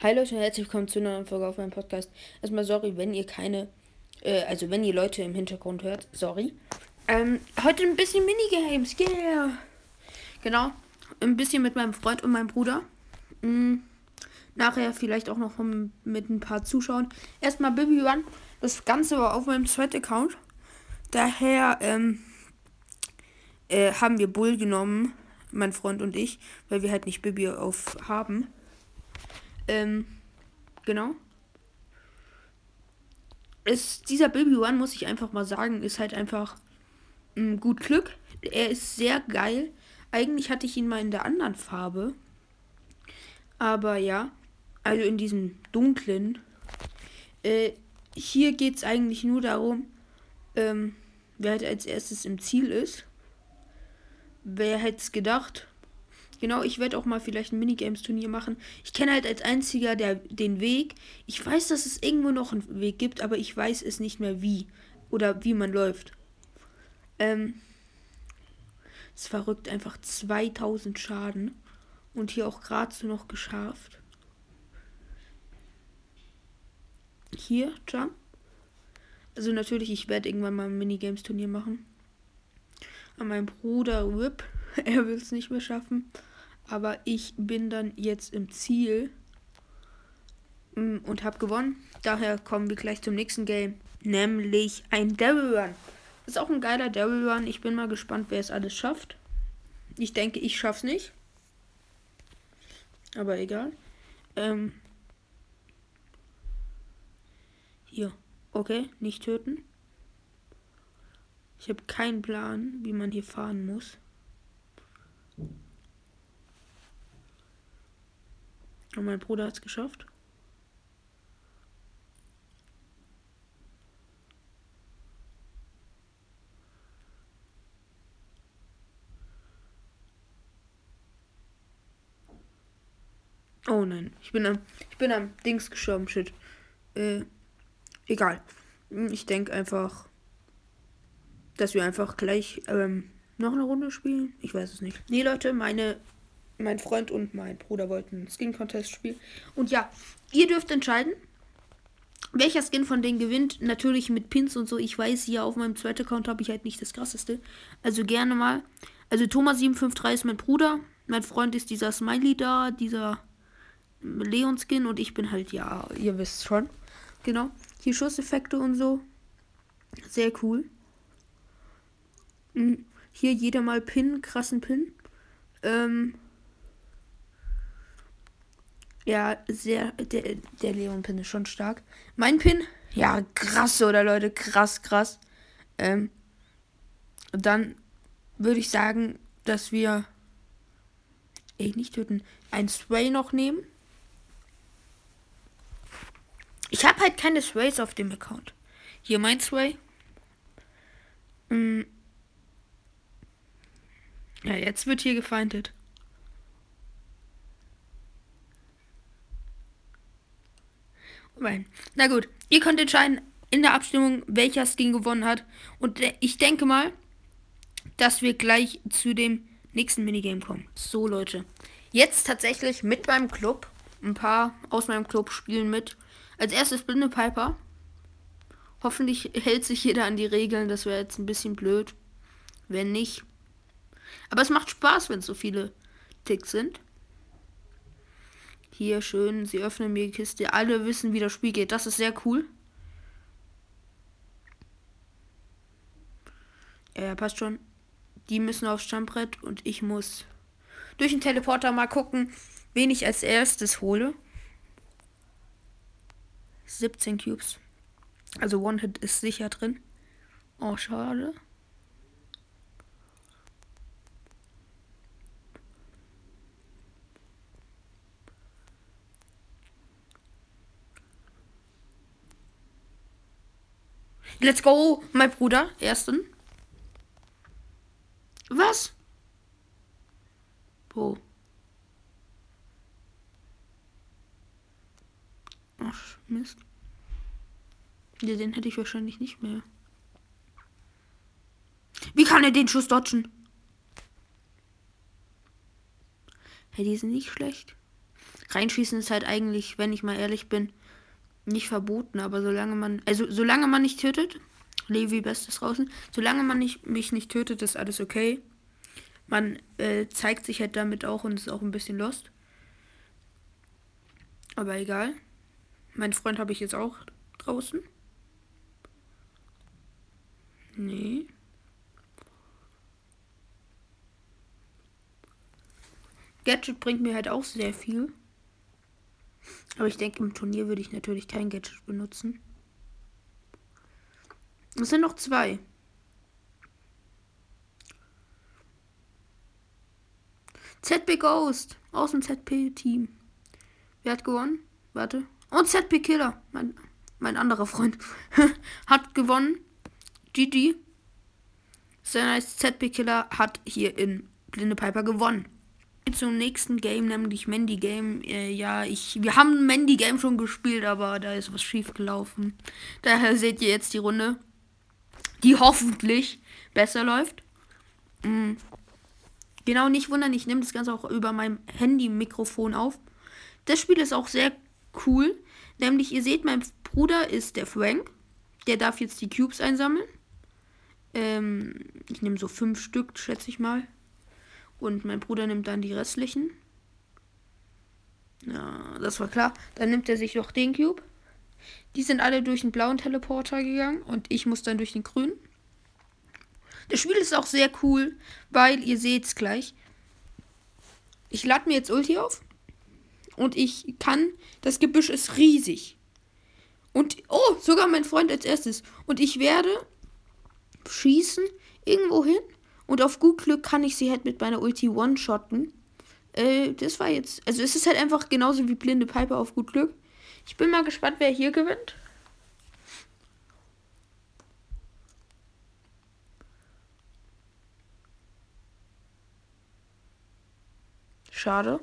Hi Leute und herzlich willkommen zu einer neuen Folge auf meinem Podcast. Erstmal sorry, wenn ihr keine, äh, also wenn ihr Leute im Hintergrund hört, sorry. Ähm, heute ein bisschen Minigames, yeah. Genau, ein bisschen mit meinem Freund und meinem Bruder. Mhm. Nachher vielleicht auch noch mit ein paar Zuschauern. Erstmal Baby One. Das Ganze war auf meinem zweiten Account. Daher ähm, äh, haben wir Bull genommen, mein Freund und ich, weil wir halt nicht Bibi auf haben. Ähm, genau. Es, dieser Baby One, muss ich einfach mal sagen, ist halt einfach mh, mm, gut Glück. Er ist sehr geil. Eigentlich hatte ich ihn mal in der anderen Farbe. Aber ja, also in diesem dunklen. Äh, hier geht es eigentlich nur darum, ähm, wer halt als erstes im Ziel ist. Wer hätte es gedacht? Genau, ich werde auch mal vielleicht ein Minigames-Turnier machen. Ich kenne halt als einziger der, den Weg. Ich weiß, dass es irgendwo noch einen Weg gibt, aber ich weiß es nicht mehr wie. Oder wie man läuft. Ähm. Es verrückt einfach 2000 Schaden. Und hier auch gerade so noch geschafft. Hier, Jump. Also natürlich, ich werde irgendwann mal ein Minigames-Turnier machen. An meinem Bruder Whip. er will es nicht mehr schaffen. Aber ich bin dann jetzt im Ziel mm, und habe gewonnen. Daher kommen wir gleich zum nächsten Game. Nämlich ein Devil Run. Ist auch ein geiler Devil Run. Ich bin mal gespannt, wer es alles schafft. Ich denke, ich schaff's nicht. Aber egal. Ähm, hier. Okay, nicht töten. Ich habe keinen Plan, wie man hier fahren muss. Und mein Bruder hat es geschafft. Oh nein, ich bin am, ich bin am Dings gestorben, shit. Äh, egal. Ich denke einfach, dass wir einfach gleich ähm, noch eine Runde spielen. Ich weiß es nicht. Nee, Leute, meine, mein Freund und mein Bruder wollten einen Skin Contest spielen. Und ja, ihr dürft entscheiden, welcher Skin von denen gewinnt. Natürlich mit Pins und so. Ich weiß, hier auf meinem zweiten Account habe ich halt nicht das krasseste. Also gerne mal. Also Thomas753 ist mein Bruder. Mein Freund ist dieser Smiley da, dieser Leon-Skin und ich bin halt, ja, ihr wisst schon. Genau. Hier Schusseffekte und so. Sehr cool. Hier jeder mal Pin, krassen Pin. Ähm ja, sehr. Der, der Leon-Pin ist schon stark. Mein Pin, ja, krass, oder Leute? Krass, krass. Ähm, dann würde ich sagen, dass wir. Ey, nicht töten. Ein Spray noch nehmen. Ich habe halt keine Sprays auf dem Account. Hier mein Spray. Mm. Ja, jetzt wird hier gefeindet. Na gut, ihr könnt entscheiden in der Abstimmung, welcher Skin gewonnen hat. Und ich denke mal, dass wir gleich zu dem nächsten Minigame kommen. So, Leute. Jetzt tatsächlich mit meinem Club. Ein paar aus meinem Club spielen mit. Als erstes Blinde Piper. Hoffentlich hält sich jeder an die Regeln. Das wäre jetzt ein bisschen blöd. Wenn nicht. Aber es macht Spaß, wenn es so viele Ticks sind. Hier schön, sie öffnen mir die Kiste. Alle wissen, wie das Spiel geht. Das ist sehr cool. Ja, passt schon. Die müssen aufs Stammbrett und ich muss durch den Teleporter mal gucken, wen ich als erstes hole. 17 Cubes. Also One-Hit ist sicher drin. Oh, schade. Let's go, mein Bruder. Ersten. Was? Wo? Ach, Mist. Ja, den hätte ich wahrscheinlich nicht mehr. Wie kann er den Schuss dodgen? Hey, die sind nicht schlecht. Reinschießen ist halt eigentlich, wenn ich mal ehrlich bin, nicht verboten, aber solange man, also solange man nicht tötet, Levi bestes draußen, solange man nicht, mich nicht tötet, ist alles okay. Man äh, zeigt sich halt damit auch und ist auch ein bisschen lost. Aber egal. Mein Freund habe ich jetzt auch draußen. Nee. Gadget bringt mir halt auch sehr viel. Aber ich denke, im Turnier würde ich natürlich kein Gadget benutzen. Es sind noch zwei. ZP Ghost aus dem ZP-Team. Wer hat gewonnen? Warte. Und ZP Killer, mein, mein anderer Freund, hat gewonnen. GG. Sehr nice. ZP Killer hat hier in Blinde Piper gewonnen zum nächsten Game, nämlich Mandy Game. Äh, ja, ich, wir haben Mandy Game schon gespielt, aber da ist was schief gelaufen. Daher seht ihr jetzt die Runde, die hoffentlich besser läuft. Mhm. Genau, nicht wundern, ich nehme das Ganze auch über mein Handy-Mikrofon auf. Das Spiel ist auch sehr cool. Nämlich, ihr seht, mein Bruder ist der Frank. Der darf jetzt die Cubes einsammeln. Ähm, ich nehme so fünf Stück, schätze ich mal. Und mein Bruder nimmt dann die restlichen. Ja, das war klar. Dann nimmt er sich noch den Cube. Die sind alle durch den blauen Teleporter gegangen und ich muss dann durch den grünen. Das Spiel ist auch sehr cool, weil ihr seht es gleich. Ich lade mir jetzt Ulti auf und ich kann. Das Gebüsch ist riesig. Und oh, sogar mein Freund als erstes. Und ich werde schießen irgendwo hin und auf gut Glück kann ich sie halt mit meiner Ulti one-shotten. Äh, das war jetzt. Also es ist halt einfach genauso wie blinde Piper auf gut Glück. Ich bin mal gespannt, wer hier gewinnt. Schade.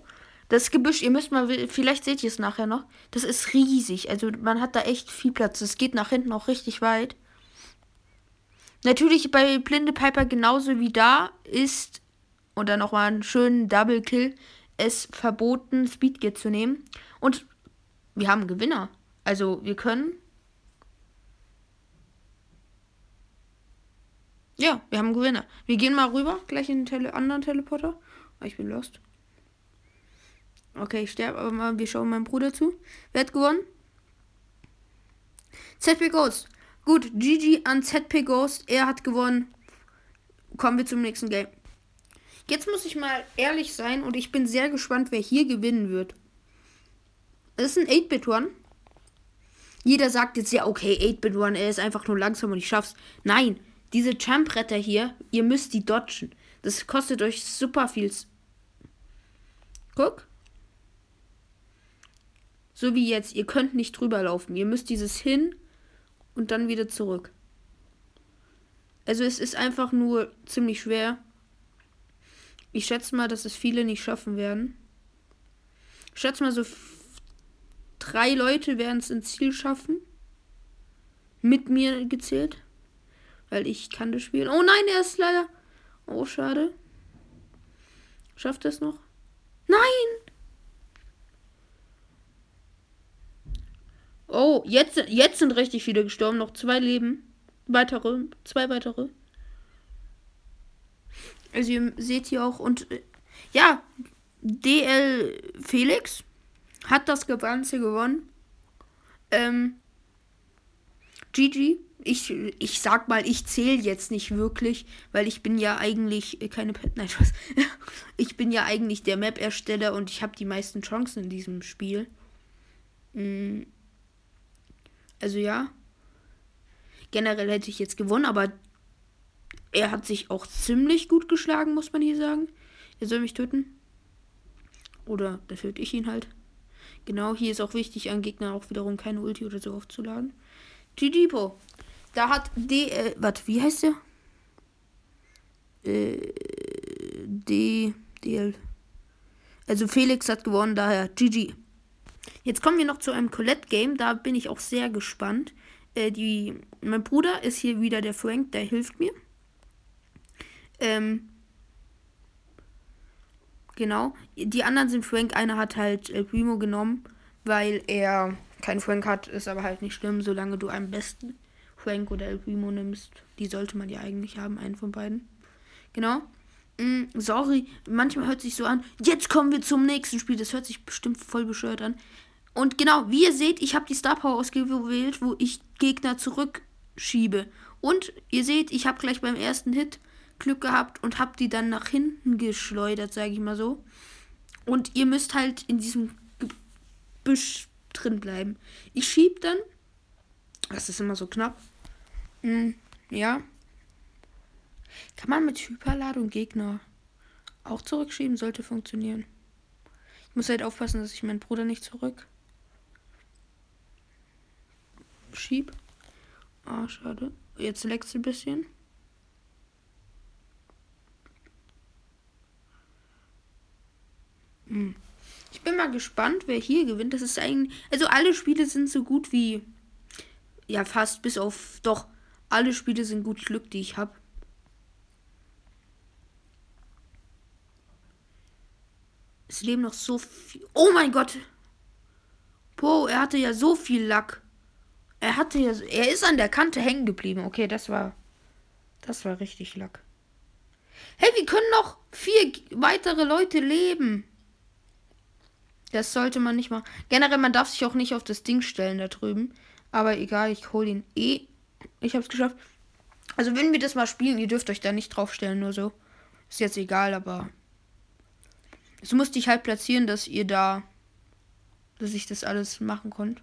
Das Gebüsch, ihr müsst mal, vielleicht seht ihr es nachher noch. Das ist riesig. Also man hat da echt viel Platz. Es geht nach hinten auch richtig weit. Natürlich bei Blinde Piper genauso wie da ist, und dann nochmal einen schönen Double Kill, es verboten, Speedgear zu nehmen. Und wir haben Gewinner. Also wir können. Ja, wir haben Gewinner. Wir gehen mal rüber, gleich in den Tele anderen Teleporter. Oh, ich bin lost. Okay, ich sterbe, aber wir schauen meinem Bruder zu. Wer hat gewonnen? ZP Ghost. Gut, GG an ZP Ghost. Er hat gewonnen. Kommen wir zum nächsten Game. Jetzt muss ich mal ehrlich sein und ich bin sehr gespannt, wer hier gewinnen wird. Das ist ein 8-Bit-One. Jeder sagt jetzt ja, okay, 8-Bit-One, er ist einfach nur langsam und ich schaff's. Nein, diese Champ-Retter hier, ihr müsst die dodgen. Das kostet euch super viel. Guck. So wie jetzt, ihr könnt nicht drüber laufen. Ihr müsst dieses hin und dann wieder zurück. Also es ist einfach nur ziemlich schwer. Ich schätze mal, dass es viele nicht schaffen werden. Ich schätze mal, so drei Leute werden es ins Ziel schaffen. Mit mir gezählt. Weil ich kann das Spiel. Oh nein, er ist leider. Oh, schade. Schafft er es noch? Nein! Oh, jetzt, jetzt sind richtig viele gestorben. Noch zwei Leben. Weitere. Zwei weitere. Also ihr seht hier auch und äh, ja, DL Felix hat das Ganze gewonnen. Ähm, GG. Ich, ich sag mal, ich zähle jetzt nicht wirklich, weil ich bin ja eigentlich äh, keine Pet. Nein, was? Ich bin ja eigentlich der Map-Ersteller und ich habe die meisten Chancen in diesem Spiel. Mhm. Also ja. Generell hätte ich jetzt gewonnen, aber er hat sich auch ziemlich gut geschlagen, muss man hier sagen. Er soll mich töten. Oder da töte ich ihn halt. Genau, hier ist auch wichtig, an Gegner auch wiederum keine Ulti oder so aufzuladen. GG Da hat D. Äh, was, wie heißt der? Äh, D. DL. Also Felix hat gewonnen, daher GG. Jetzt kommen wir noch zu einem Colette-Game. Da bin ich auch sehr gespannt. Äh, die, mein Bruder ist hier wieder der Frank, der hilft mir. Ähm, Genau. Die anderen sind Frank. Einer hat halt El Primo genommen, weil er keinen Frank hat. Ist aber halt nicht schlimm, solange du am besten Frank oder El Primo nimmst. Die sollte man ja eigentlich haben, einen von beiden. Genau. Mm, sorry, manchmal hört sich so an. Jetzt kommen wir zum nächsten Spiel. Das hört sich bestimmt voll bescheuert an. Und genau, wie ihr seht, ich habe die Star Power ausgewählt, wo ich Gegner zurückschiebe. Und ihr seht, ich habe gleich beim ersten Hit Glück gehabt und habe die dann nach hinten geschleudert, sage ich mal so. Und ihr müsst halt in diesem Gebüsch drin bleiben. Ich schieb dann. Das ist immer so knapp. Hm, ja. Kann man mit Hyperladung Gegner auch zurückschieben? Sollte funktionieren. Ich muss halt aufpassen, dass ich meinen Bruder nicht zurück schieb. Ah, schade. Jetzt leckt ein bisschen. Hm. Ich bin mal gespannt, wer hier gewinnt. Das ist eigentlich. Also alle Spiele sind so gut wie. Ja, fast bis auf. Doch, alle Spiele sind gut Glück, die ich habe. Es leben noch so viel. Oh mein Gott! Boah, er hatte ja so viel Lack. Er hatte ja. Er ist an der Kante hängen geblieben. Okay, das war. Das war richtig Lack. Hey, wir können noch vier weitere Leute leben. Das sollte man nicht machen. Generell, man darf sich auch nicht auf das Ding stellen da drüben. Aber egal, ich hole ihn eh. Ich habe es geschafft. Also wenn wir das mal spielen, ihr dürft euch da nicht draufstellen, nur so. Ist jetzt egal, aber es musste ich halt platzieren, dass ihr da, dass ich das alles machen konnte.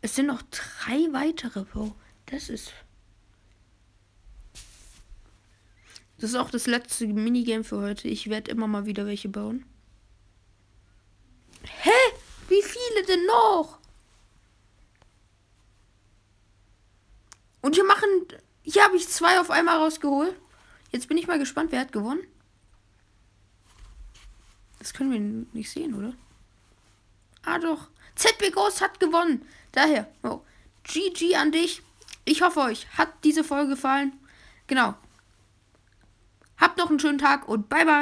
Es sind noch drei weitere, Bro. Das ist. Das ist auch das letzte Minigame für heute. Ich werde immer mal wieder welche bauen. Hä? Wie viele denn noch? Und hier machen. Hier habe ich zwei auf einmal rausgeholt. Jetzt bin ich mal gespannt, wer hat gewonnen. Das können wir nicht sehen, oder? Ah, doch. ZB Ghost hat gewonnen. Daher. Oh. GG an dich. Ich hoffe, euch hat diese Folge gefallen. Genau. Habt noch einen schönen Tag und bye bye.